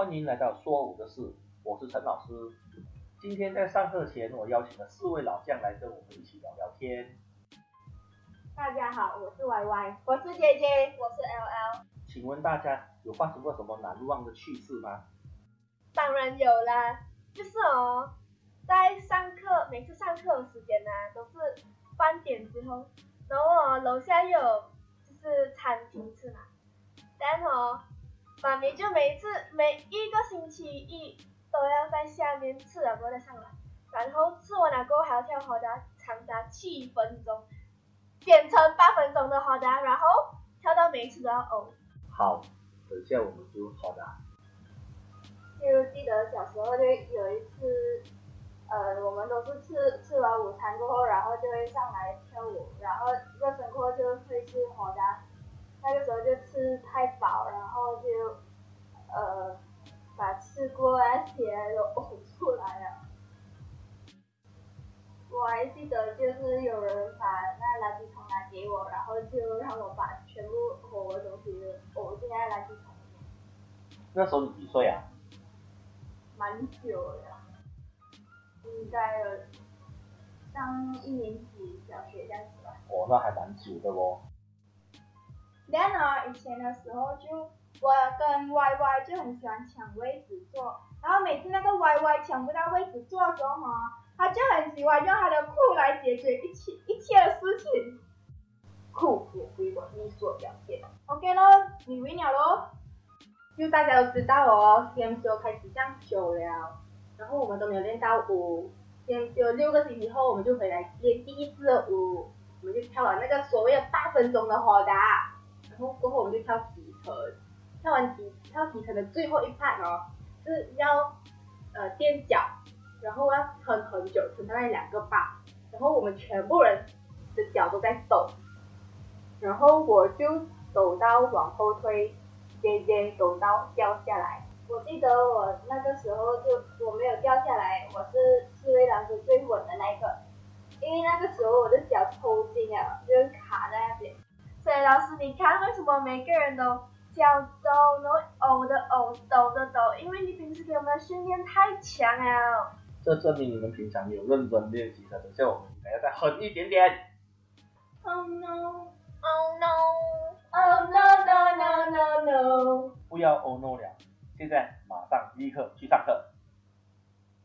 欢迎来到说五的事，我是陈老师。今天在上课前，我邀请了四位老将来跟我们一起聊聊天。大家好，我是 Y Y，我是姐姐，我是 L L。请问大家有发生过什么难忘的趣事吗？当然有啦，就是哦，在上课，每次上课的时间呢，都是半点之后，然后哦，楼下有就是餐厅吃嘛，然后妈咪就每次每一个星期一都要在下面吃了过后再上来，然后吃完了过后还要跳好达，长达七分钟，变成八分钟的好达，然后跳到每一次都要呕。好，等下我们就好的。就记得小时候就有一次，呃，我们都是吃吃完午餐过后，然后就会上来跳舞，然后热身过后就会去火的，那个时候就吃太饱，然后就呃把吃过那些都呕出来了。我还记得就是有人把那垃圾桶拿给我，然后就让我把全部我的东西呕进那垃圾桶里面。那时候你几岁啊？蛮久了，应该有上一年级小学这样子吧。哦，那还蛮久的哦。然后以前的时候就我跟 Y Y 就很喜欢抢位置坐，然后每次那个 Y Y 抢不到位置坐的时候哈，他就很喜欢用他的酷来解决一切一切的事情。酷也是一种艺术表现。OK 咯，你赢了咯。就大家都知道哦，CMCO 开始上久了，然后我们都没有练到舞，CMCO 六个星期后我们就回来练第一次的舞，我们就跳了那个所谓的八分钟的火达，然后过后我们就跳底层，跳完底跳底层的最后一 part 哦，是要呃垫脚，然后要撑很久，撑大概两个把，然后我们全部人的脚都在抖，然后我就抖到往后退。姐姐抖到掉下来，我记得我那个时候就我没有掉下来，我是四位老师最稳的那一个，因为那个时候我的脚抽筋了，就是卡在那边。所以老师你看为什么每个人都脚抖，然后呕的呕，抖的抖，因为你平时给我们的训练太强了。这证明你们平常有认真练习的，等下我们应该要再狠一点点。Oh no! Oh no! Oh no no no no no! 不要 oh no 了，现在马上立刻去上课。